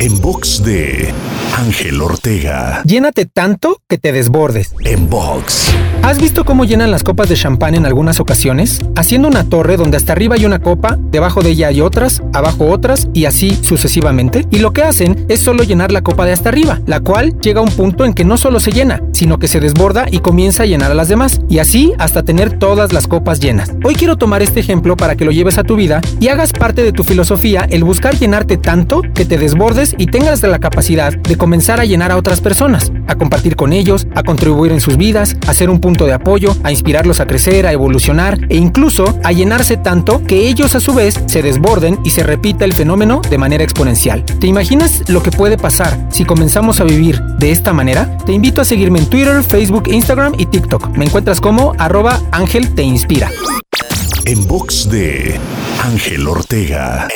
En box de Ángel Ortega. Llénate tanto que te desbordes. En box. ¿Has visto cómo llenan las copas de champán en algunas ocasiones? Haciendo una torre donde hasta arriba hay una copa, debajo de ella hay otras, abajo otras y así sucesivamente. Y lo que hacen es solo llenar la copa de hasta arriba, la cual llega a un punto en que no solo se llena, sino que se desborda y comienza a llenar a las demás. Y así hasta tener todas las copas llenas. Hoy quiero tomar este ejemplo para que lo lleves a tu vida y hagas parte de tu filosofía el buscar llenarte tanto que te desbordes y tengas la capacidad de comenzar a llenar a otras personas, a compartir con ellos, a contribuir en sus vidas, a ser un punto de apoyo, a inspirarlos a crecer, a evolucionar e incluso a llenarse tanto que ellos a su vez se desborden y se repita el fenómeno de manera exponencial. ¿Te imaginas lo que puede pasar si comenzamos a vivir de esta manera? Te invito a seguirme en Twitter, Facebook, Instagram y TikTok. Me encuentras como arroba Ángel Te Inspira. En box de Ángel Ortega.